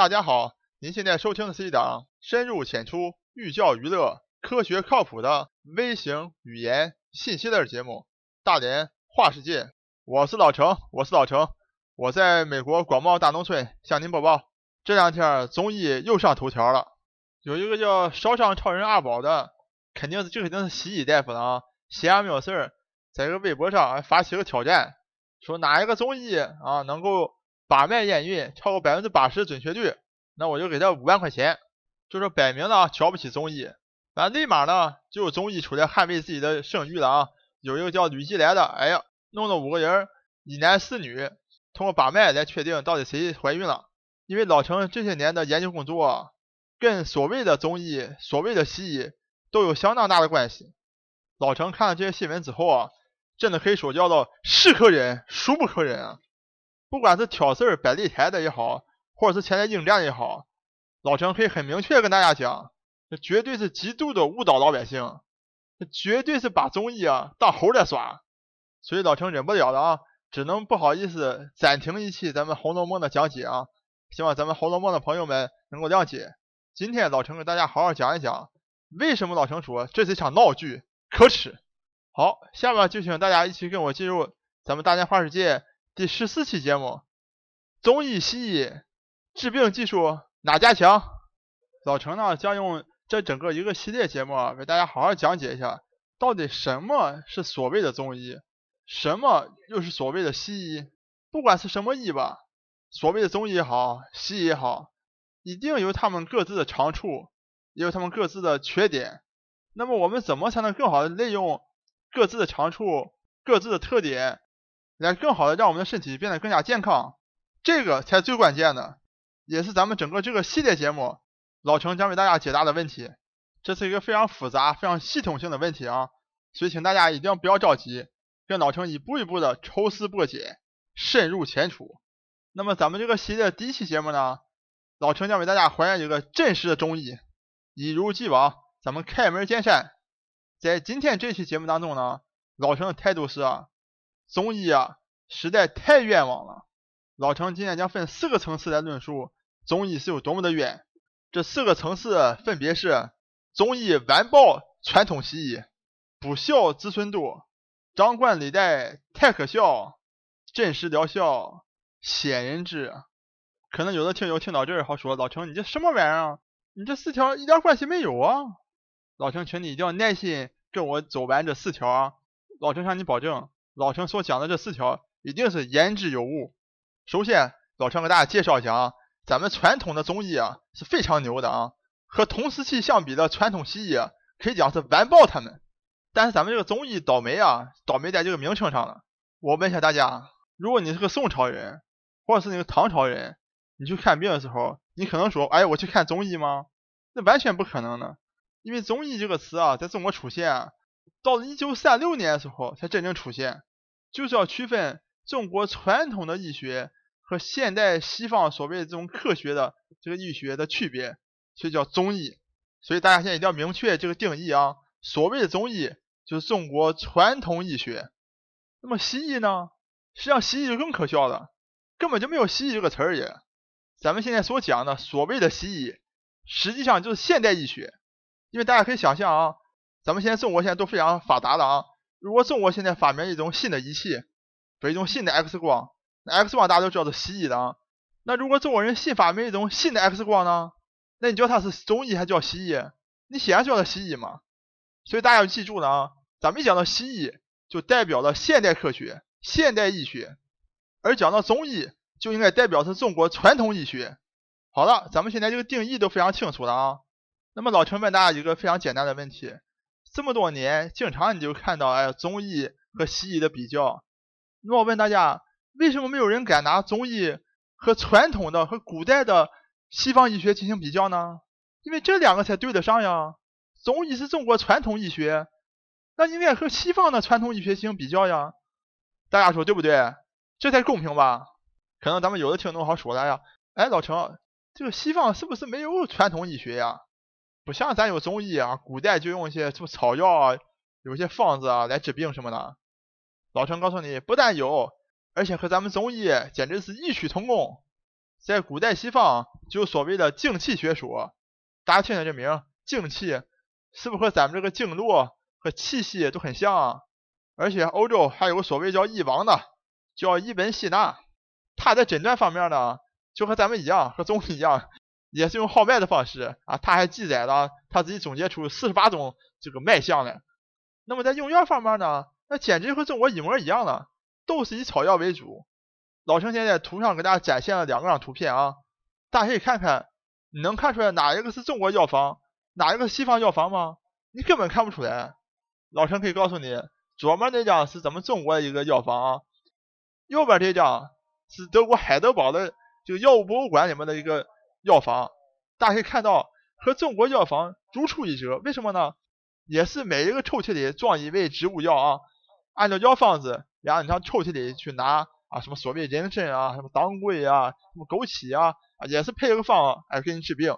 大家好，您现在收听的是一档深入浅出、寓教于乐、科学靠谱的微型语言信息类节目《大连话世界》。我是老程，我是老程，我在美国广袤大农村向您播报。这两天综艺又上头条了，有一个叫烧伤超人阿宝的，肯定是这肯定是西医大夫了啊。闲着没有事儿，在这个微博上发起个挑战，说哪一个综艺啊能够。把脉验孕超过百分之八十准确率，那我就给他五万块钱。就是摆明了瞧不起综艺，反正立马呢就有综艺出来捍卫自己的声誉了啊！有一个叫吕继来的，哎呀，弄了五个人，一男四女，通过把脉来确定到底谁怀孕了。因为老陈这些年的研究工作，跟所谓的综艺、所谓的西医都有相当大的关系。老陈看了这些新闻之后啊，真的可以说叫做是可忍，孰不可忍啊！不管是挑事儿摆擂台的也好，或者是前来应战也好，老陈可以很明确跟大家讲，这绝对是极度的误导老百姓，这绝对是把综艺啊当猴在耍，所以老陈忍不了了啊，只能不好意思暂停一期咱们《红楼梦》的讲解啊，希望咱们《红楼梦》的朋友们能够谅解。今天老陈给大家好好讲一讲，为什么老陈说这是一场闹剧，可耻。好，下面就请大家一起跟我进入咱们大连话世界。第十四期节目，中医西医治病技术哪家强？老程呢将用这整个一个系列节目为大家好好讲解一下，到底什么是所谓的中医，什么又是所谓的西医？不管是什么医吧，所谓的中医也好，西医也好，一定有他们各自的长处，也有他们各自的缺点。那么我们怎么才能更好的利用各自的长处、各自的特点？来更好的让我们的身体变得更加健康，这个才最关键的，也是咱们整个这个系列节目老程将为大家解答的问题。这是一个非常复杂、非常系统性的问题啊，所以请大家一定要不要着急，跟老程一步一步的抽丝剥茧，深入浅出。那么咱们这个系列第一期节目呢，老程将为大家还原一个真实的中医，一如既往，咱们开门见山。在今天这期节目当中呢，老程的态度是。中医啊，实在太冤枉了。老程今天将分四个层次来论述中医是有多么的冤。这四个层次分别是：中医完爆传统西医，不孝子孙多，张冠李戴太可笑，真实疗效鲜人知。可能有的听友听到这儿，好说老程你这什么玩意儿？你这四条一点关系没有啊！老程，请你一定要耐心跟我走完这四条啊！老程向你保证。老陈所讲的这四条一定是言之有物。首先，老陈给大家介绍一下啊，咱们传统的中医啊是非常牛的啊，和同时期相比的传统西医啊可以讲是完爆他们。但是咱们这个中医倒霉啊，倒霉在这个名称上了。我问一下大家，如果你是个宋朝人，或者是那个唐朝人，你去看病的时候，你可能说，哎，我去看中医吗？那完全不可能的，因为中医这个词啊，在中国出现。到了一九三六年的时候才真正出现，就是要区分中国传统的医学和现代西方所谓的这种科学的这个医学的区别，所以叫中医。所以大家现在一定要明确这个定义啊，所谓的中医就是中国传统医学。那么西医呢？实际上西医就更可笑了，根本就没有西医这个词儿也。咱们现在所讲的所谓的西医，实际上就是现代医学，因为大家可以想象啊。咱们现在中国现在都非常发达了啊！如果中国现在发明一种新的仪器，一种新的 X 光，那 X 光大家都知道是西医的啊。那如果中国人新发明一种新的 X 光呢？那你叫它是中医还叫西医？你显然叫它西医嘛。所以大家要记住了啊，咱们一讲到西医，就代表了现代科学、现代医学；而讲到中医，就应该代表是中国传统医学。好了，咱们现在这个定义都非常清楚了啊。那么老陈问大家一个非常简单的问题。这么多年，经常你就看到哎，中医和西医的比较。那我问大家，为什么没有人敢拿中医和传统的和古代的西方医学进行比较呢？因为这两个才对得上呀。中医是中国传统医学，那应该和西方的传统医学进行比较呀。大家说对不对？这才公平吧？可能咱们有的听众好说了呀，哎，老程，这个西方是不是没有传统医学呀？不像咱有中医啊，古代就用一些什么草药啊，有些方子啊来治病什么的。老陈告诉你，不但有，而且和咱们中医简直是异曲同工。在古代西方，就有所谓的精气学说。大家听听这名，精气是不是和咱们这个经络和气息都很像啊？而且欧洲还有个所谓叫医王的，叫伊本希纳，他在诊断方面呢，就和咱们一样，和中医一样，也是用号脉的方式啊。他还记载了他自己总结出四十八种这个脉象来。那么在用药方面呢，那简直和中国一模一样了，都是以草药为主。老陈现在图上给大家展现了两个张图片啊，大家可以看看，你能看出来哪一个是中国药方，哪一个西方药方吗？你根本看不出来。老陈可以告诉你。左面那张是咱们中国的一个药方啊，右边这张是德国海德堡的这个药物博物馆里面的一个药房，大家可以看到和中国药房如出一辙。为什么呢？也是每一个抽屉里装一味植物药啊，按照药方子，然后你上抽屉里去拿啊，什么所谓人参啊，什么当归啊，什么枸杞啊，啊也是配个方哎给你治病。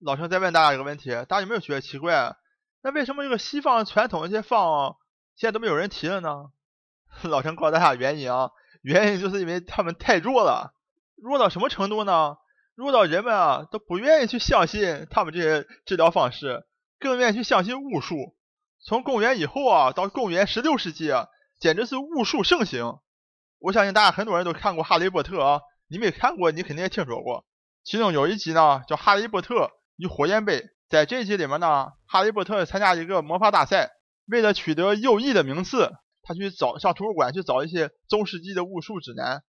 老陈再问大家一个问题，大家有没有觉得奇怪？那为什么这个西方传统一些方？现在都没有人提了呢。老陈告诉大家原因啊，原因就是因为他们太弱了，弱到什么程度呢？弱到人们啊都不愿意去相信他们这些治疗方式，更愿意去相信巫术。从公元以后啊，到公元十六世纪啊，简直是巫术盛行。我相信大家很多人都看过《哈利波特》啊，你没看过，你肯定也听说过。其中有一集呢，叫《哈利波特与火焰杯》。在这一集里面呢，哈利波特参加一个魔法大赛。为了取得优异的名次，他去找上图书馆去找一些中世纪的巫术指南。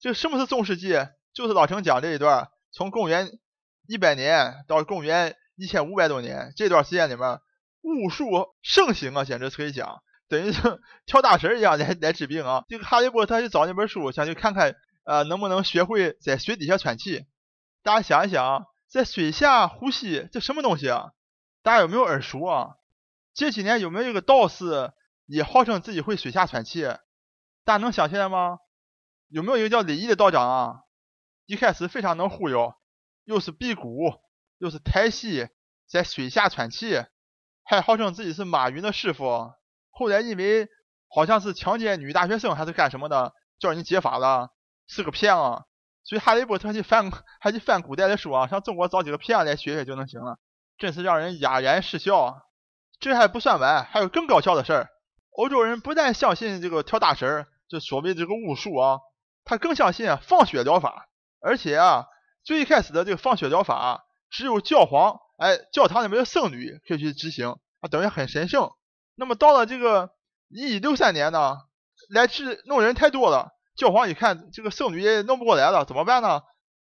这什么是中世纪？就是老陈讲这一段，从公元一百年到公元一千五百多年这段时间里面，巫术盛行啊，简直可以讲，等于是 跳大神一样来来治病啊。这个哈利波特去找那本书，想去看看，呃，能不能学会在水底下喘气。大家想一想，在水下呼吸，这什么东西啊？大家有没有耳熟啊？这几年有没有一个道士也号称自己会水下喘气？大家能想起来吗？有没有一个叫李毅的道长啊？一开始非常能忽悠，又是辟谷，又是抬气，在水下喘气，还号称自己是马云的师傅。后来因为好像是强奸女大学生还是干什么的，叫人揭发了，是个骗子。所以哈利波特去翻，还去翻古代的书啊，上中国找几个骗子来学学就能行了，真是让人哑然失笑。这还不算完，还有更搞笑的事儿。欧洲人不但相信这个跳大神儿，就所谓这个巫术啊，他更相信放血疗法。而且啊，最开始的这个放血疗法，只有教皇，哎，教堂里面的圣女可以去执行，啊，等于很神圣。那么到了这个一六三年呢，来治弄人太多了，教皇一看这个圣女也弄不过来了，怎么办呢？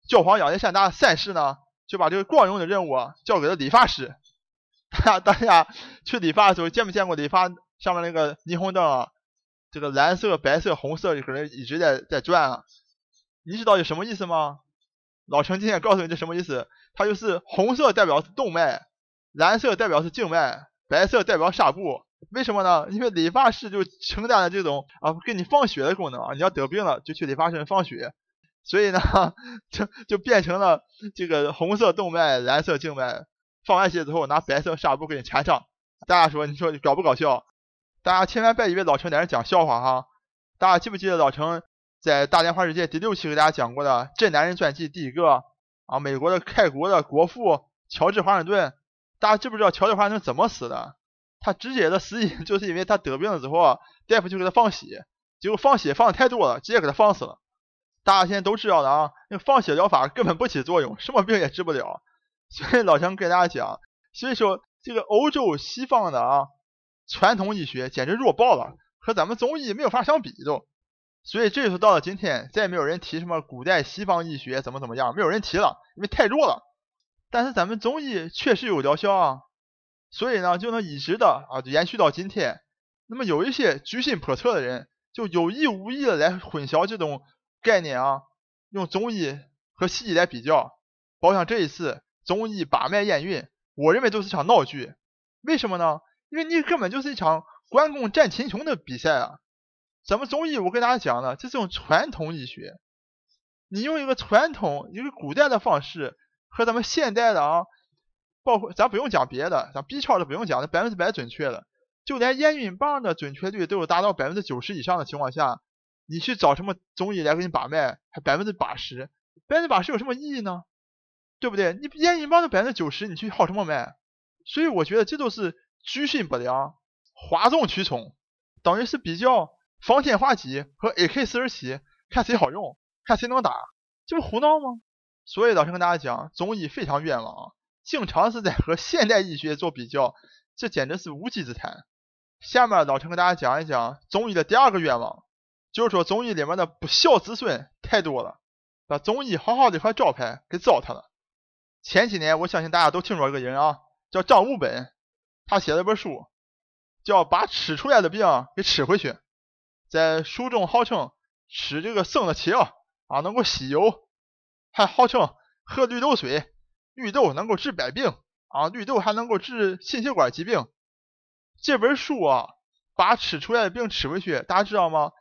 教皇亚历山大三世呢，就把这个光荣的任务啊交给了理发师。大家大家去理发的时候见没见过理发上面那个霓虹灯啊？这个蓝色、白色、红色可能一直在在转啊。你知道有什么意思吗？老陈今天告诉你这什么意思？它就是红色代表是动脉，蓝色代表是静脉，白色代表纱布。为什么呢？因为理发师就承担了这种啊给你放血的功能啊。你要得病了就去理发师放血，所以呢 就就变成了这个红色动脉，蓝色静脉。放完血之后，拿白色纱布给你缠上。大家说，你说搞不搞笑？大家千万别以为老陈在这讲笑话哈。大家记不记得老陈在《大连话世界》第六期给大家讲过的这男人传记第一个啊？美国的开国的国父乔治华盛顿。大家知不知道乔治华盛顿怎么死的？他直接的死因就是因为他得病了之后，大夫就给他放血，结果放血放的太多了，直接给他放死了。大家现在都知道的啊，那放血疗法根本不起作用，什么病也治不了。所以老陈跟大家讲，所以说这个欧洲西方的啊传统医学简直弱爆了，和咱们中医没有法相比都。所以这就到了今天，再也没有人提什么古代西方医学怎么怎么样，没有人提了，因为太弱了。但是咱们中医确实有疗效啊，所以呢就能一直的啊延续到今天。那么有一些居心叵测的人，就有意无意的来混淆这种概念啊，用中医和西医来比较，包括这一次。中医把脉验孕，我认为都是场闹剧。为什么呢？因为你根本就是一场关公战秦琼的比赛啊！咱们中医，我跟大家讲了，这是种传统医学。你用一个传统、一个古代的方式和咱们现代的啊，包括咱不用讲别的，咱 B 超都不用讲，那百分之百准确的，就连验孕棒的准确率都有达到百分之九十以上的情况下，你去找什么中医来给你把脉，还百分之八十，百分之八十有什么意义呢？对不对？你验孕棒的百分之九十，你去号什么脉？所以我觉得这都是居心不良、哗众取宠，等于是比较防天画戟和 AK 四十七，看谁好用，看谁能打，这不胡闹吗？所以老陈跟大家讲，中医非常冤枉啊，经常是在和现代医学做比较，这简直是无稽之谈。下面老陈跟大家讲一讲中医的第二个愿望，就是说中医里面的不孝子孙太多了，把中医好好的一块招牌给糟蹋了。前几年，我相信大家都听说一个人啊，叫张悟本，他写了本书，叫《把吃出来的病给吃回去》。在书中号称吃这个生的茄啊能够吸油，还号称喝绿豆水，绿豆能够治百病啊，绿豆还能够治心血管疾病。这本书啊，把吃出来的病吃回去，大家知道吗？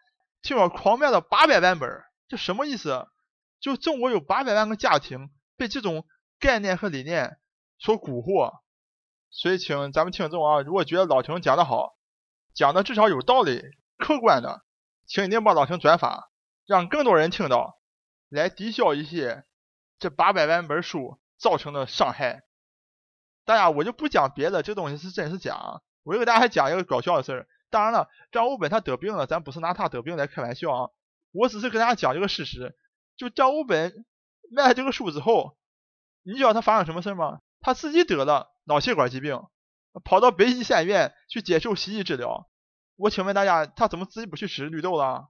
听说狂卖了八百万本，这什么意思？就中国有八百万个家庭被这种。概念和理念所蛊惑，所以请咱们听众啊，如果觉得老陈讲的好，讲的至少有道理、客观的，请一定帮老陈转发，让更多人听到，来抵消一些这八百万本书造成的伤害。大家我就不讲别的，这东西是真是假。我就给大家讲一个搞笑的事儿。当然了，张悟本他得病了，咱不是拿他得病来开玩笑啊，我只是跟大家讲一个事实。就张悟本卖了这个书之后。你知道他发生什么事吗？他自己得了脑血管疾病，跑到北医三院去接受西医治疗。我请问大家，他怎么自己不去吃绿豆了？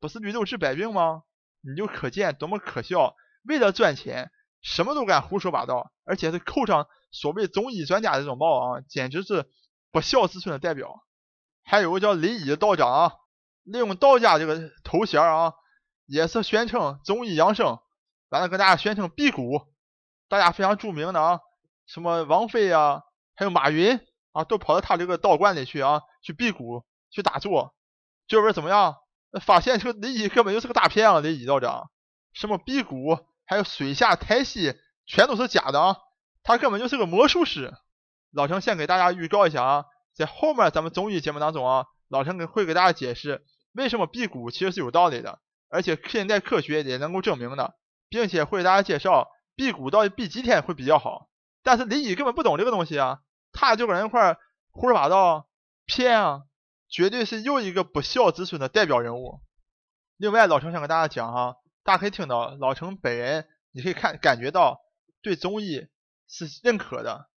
不是绿豆治百病吗？你就可见多么可笑！为了赚钱，什么都敢胡说八道，而且是扣上所谓中医专家这种帽啊，简直是不孝子孙的代表。还有个叫雷医的道长啊，利用道家这个头衔啊，也是宣称中医养生，完了跟大家宣称辟谷。大家非常著名的啊，什么王菲啊，还有马云啊，都跑到他这个道观里去啊，去辟谷，去打坐，结果怎么样？发现这个李乙根本就是个大骗啊！李乙道长，什么辟谷，还有水下太息，全都是假的啊！他根本就是个魔术师。老陈先给大家预告一下啊，在后面咱们综艺节目当中啊，老陈会给大家解释为什么辟谷其实是有道理的，而且现代科学也能够证明的，并且会给大家介绍。辟谷到底辟几天会比较好？但是李乙根本不懂这个东西啊，他就搁那块胡说八道骗啊，绝对是又一个不孝子孙的代表人物。另外，老程想跟大家讲哈，大家可以听到老程本人，你可以看感觉到对中医是认可的。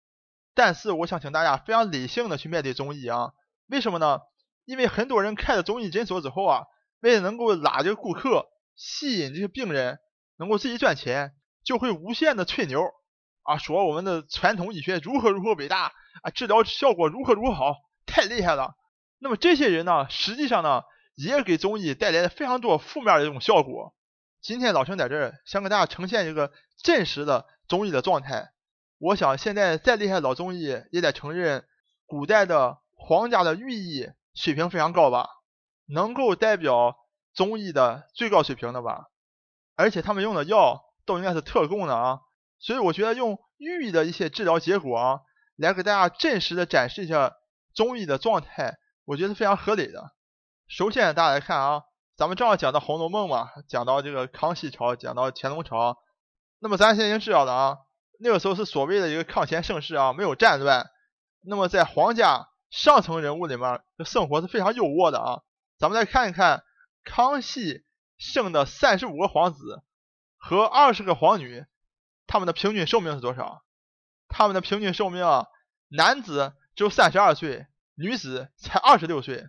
但是我想请大家非常理性的去面对中医啊，为什么呢？因为很多人开了中医诊所之后啊，为了能够拉这个顾客，吸引这些病人，能够自己赚钱。就会无限的吹牛啊，说我们的传统医学如何如何伟大啊，治疗效果如何如何好，太厉害了。那么这些人呢，实际上呢，也给中医带来了非常多负面的这种效果。今天老陈在这儿想给大家呈现一个真实的中医的状态。我想现在再厉害老中医也得承认，古代的皇家的御医水平非常高吧，能够代表中医的最高水平的吧，而且他们用的药。都应该是特供的啊，所以我觉得用御医的一些治疗结果啊，来给大家真实的展示一下中医的状态，我觉得是非常合理的。首先大家来看啊，咱们正好讲到《红楼梦》嘛，讲到这个康熙朝，讲到乾隆朝，那么咱现在已经知道了啊，那个时候是所谓的一个康乾盛世啊，没有战乱，那么在皇家上层人物里面，生活是非常优渥的啊。咱们来看一看康熙生的三十五个皇子。和二十个皇女，他们的平均寿命是多少？他们的平均寿命啊，男子只有三十二岁，女子才二十六岁。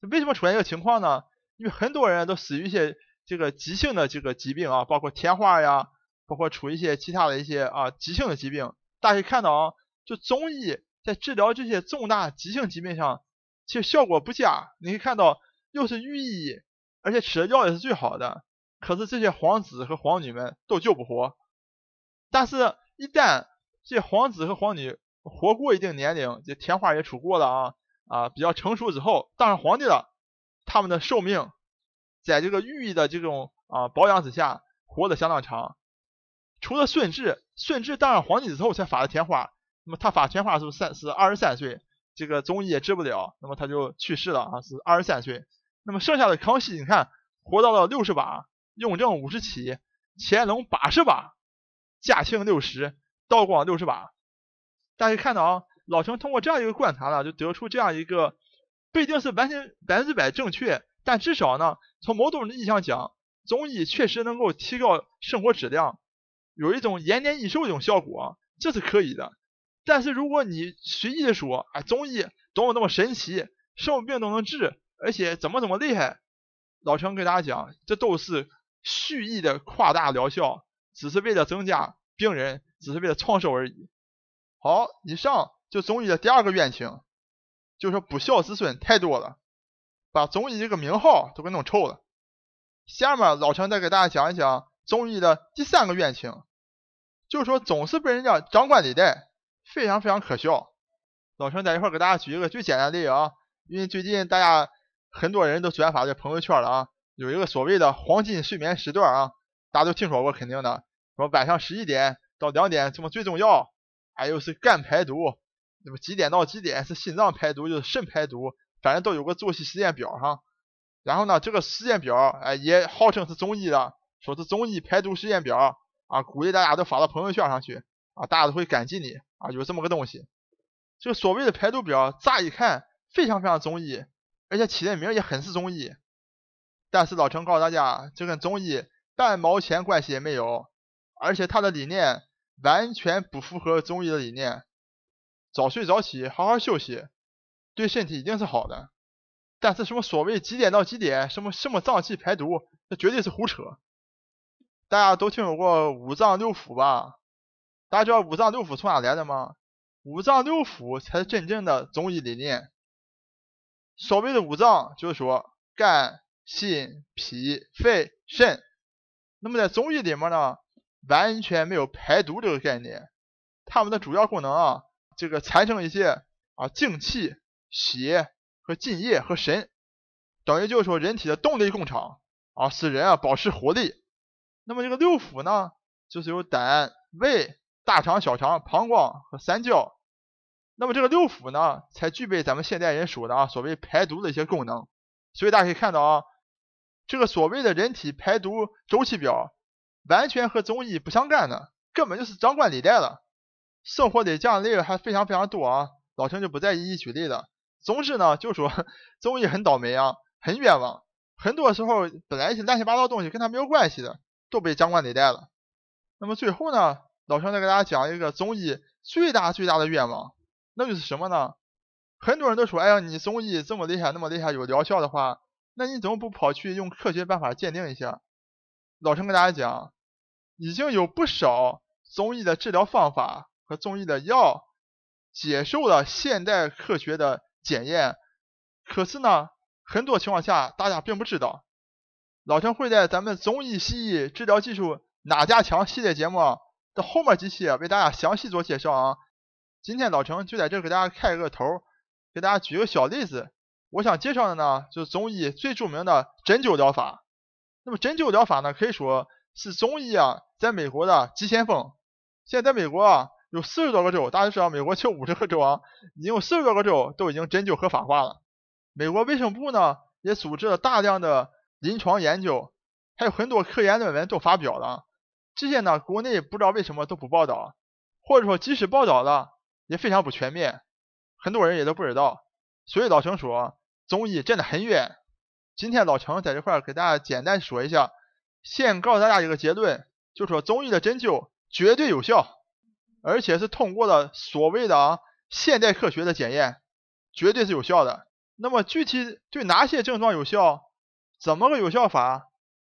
为什么出现这个情况呢？因为很多人都死于一些这个急性的这个疾病啊，包括天花呀，包括出一些其他的一些啊急性的疾病。大家看到啊，就中医在治疗这些重大急性疾病上，其实效果不佳。你可以看到，又是御医，而且吃的药也是最好的。可是这些皇子和皇女们都救不活，但是，一旦这些皇子和皇女活过一定年龄，这天花也出过了啊啊，比较成熟之后当上皇帝了，他们的寿命在这个御医的这种啊保养之下活得相当长。除了顺治，顺治当上皇帝之后才发的天花，那么他发天花是三是二十三岁，这个中医也治不了，那么他就去世了啊，是二十三岁。那么剩下的康熙，你看活到了六十八。雍正五十七，乾隆八十八，嘉庆六十，道光六十把。大家看到啊，老陈通过这样一个观察呢，就得出这样一个不一定是完全百分之百正确，但至少呢，从某种意义上讲，综艺确实能够提高生活质量，有一种延年益寿这种效果，这是可以的。但是如果你随意的说，哎，综艺多么多么神奇，什么病都能治，而且怎么怎么厉害，老陈给大家讲，这都是蓄意的夸大疗效，只是为了增加病人，只是为了创收而已。好，以上就中医的第二个冤情，就是说不孝子孙太多了，把中医这个名号都给弄臭了。下面老陈再给大家讲一讲中医的第三个冤情，就是说总是被人家张冠李戴。非常非常可笑，老陈在一块给大家举一个最简单的例子啊，因为最近大家很多人都转发这朋友圈了啊，有一个所谓的黄金睡眠时段啊，大家都听说过肯定的，说晚上十一点到两点什么最重要，还有是肝排毒，那么几点到几点是心脏排毒，就是肾排毒，反正都有个作息时间表哈。然后呢，这个时间表哎也号称是中医的，说是中医排毒时间表啊，鼓励大家都发到朋友圈上去啊，大家都会感激你。啊，有这么个东西，这个所谓的排毒表，乍一看非常非常中医，而且起的名也很是中医。但是老陈告诉大家，这跟中医半毛钱关系也没有，而且他的理念完全不符合中医的理念。早睡早起，好好休息，对身体一定是好的。但是什么所谓几点到几点，什么什么脏器排毒，那绝对是胡扯。大家都听说过五脏六腑吧？大家知道五脏六腑从哪来的吗？五脏六腑才是真正的中医理念。所谓的五脏，就是说肝、心、脾、肺、肾。那么在中医里面呢，完全没有排毒这个概念。它们的主要功能啊，这个产生一些啊精气、血和津液和神，等于就是说人体的动力工厂啊，使人啊保持活力。那么这个六腑呢，就是由胆、胃。大肠、小肠、膀胱和三焦，那么这个六腑呢，才具备咱们现代人说的啊，所谓排毒的一些功能。所以大家可以看到啊，这个所谓的人体排毒周期表，完全和中医不相干的，根本就是张冠李戴了。生活里这样的例子还非常非常多啊，老陈就不再一一举例了。总之呢，就说中医很倒霉啊，很冤枉。很多时候本来一些乱七八糟东西跟他没有关系的，都被张冠李戴了。那么最后呢？老陈再给大家讲一个中医最大最大的愿望，那就是什么呢？很多人都说，哎呀，你中医这么厉害，那么厉害，有疗效的话，那你怎么不跑去用科学办法鉴定一下？老陈跟大家讲，已经有不少中医的治疗方法和中医的药接受了现代科学的检验，可是呢，很多情况下大家并不知道。老陈会在咱们中医西医治疗技术哪家强系列节目。的后面几期为大家详细做介绍啊。今天老陈就在这给大家开个头，给大家举个小例子。我想介绍的呢，就是中医最著名的针灸疗法。那么针灸疗法呢，可以说是中医啊在美国的急先锋。现在在美国啊，有四十多个州，大家知道美国就五十个州啊，已经有四十多个州都已经针灸合法化了。美国卫生部呢，也组织了大量的临床研究，还有很多科研论文都发表了。这些呢，国内不知道为什么都不报道，或者说即使报道了，也非常不全面，很多人也都不知道。所以老程说，中医真的很冤。今天老程在这块给大家简单说一下，先告诉大家一个结论，就说中医的针灸绝对有效，而且是通过了所谓的啊现代科学的检验，绝对是有效的。那么具体对哪些症状有效，怎么个有效法，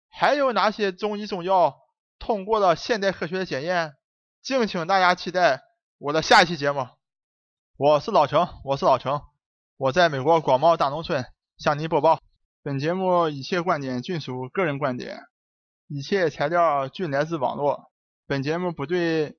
还有哪些中医中药？通过了现代科学的检验，敬请大家期待我的下一期节目。我是老程，我是老程，我在美国广袤大农村向您播报。本节目一切观点均属个人观点，一切材料均来自网络。本节目不对